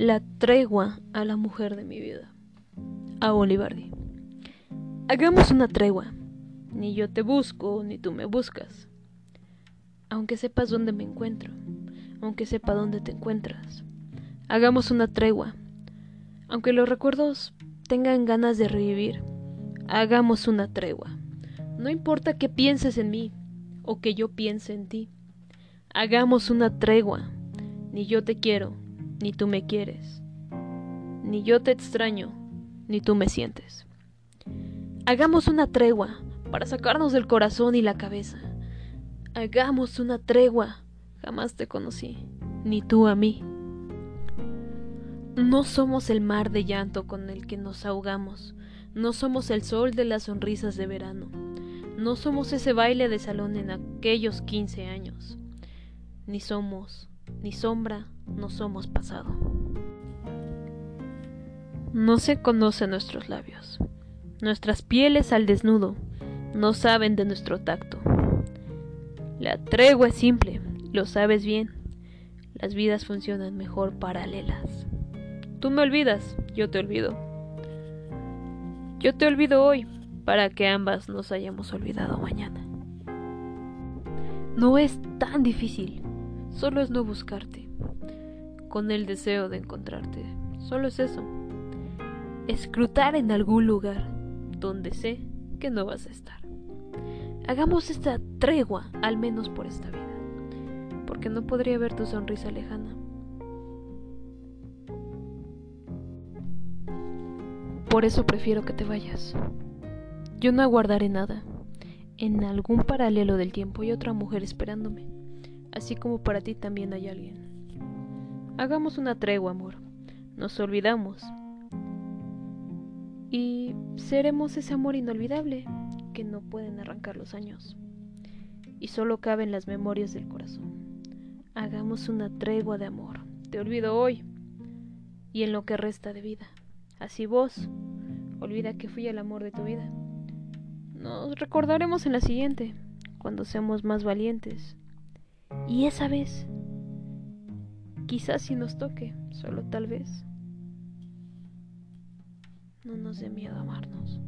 La tregua a la mujer de mi vida. A Olivardi. Hagamos una tregua. Ni yo te busco, ni tú me buscas. Aunque sepas dónde me encuentro, aunque sepa dónde te encuentras. Hagamos una tregua. Aunque los recuerdos tengan ganas de revivir, hagamos una tregua. No importa que pienses en mí o que yo piense en ti. Hagamos una tregua. Ni yo te quiero, ni tú me quieres. Ni yo te extraño, ni tú me sientes. Hagamos una tregua para sacarnos del corazón y la cabeza. Hagamos una tregua. Jamás te conocí, ni tú a mí. No somos el mar de llanto con el que nos ahogamos. No somos el sol de las sonrisas de verano. No somos ese baile de salón en aquellos quince años. Ni somos, ni sombra, no somos pasado. No se conocen nuestros labios. Nuestras pieles al desnudo no saben de nuestro tacto. La tregua es simple, lo sabes bien. Las vidas funcionan mejor paralelas. Tú me olvidas, yo te olvido. Yo te olvido hoy para que ambas nos hayamos olvidado mañana. No es tan difícil, solo es no buscarte, con el deseo de encontrarte. Solo es eso. Escrutar en algún lugar donde sé que no vas a estar. Hagamos esta tregua, al menos por esta vida, porque no podría ver tu sonrisa lejana. Por eso prefiero que te vayas. Yo no aguardaré nada. En algún paralelo del tiempo hay otra mujer esperándome, así como para ti también hay alguien. Hagamos una tregua, amor. Nos olvidamos, y seremos ese amor inolvidable que no pueden arrancar los años y solo caben las memorias del corazón. Hagamos una tregua de amor. Te olvido hoy y en lo que resta de vida. Así vos, olvida que fui el amor de tu vida. Nos recordaremos en la siguiente, cuando seamos más valientes. Y esa vez, quizás si nos toque, solo tal vez, no nos dé miedo amarnos.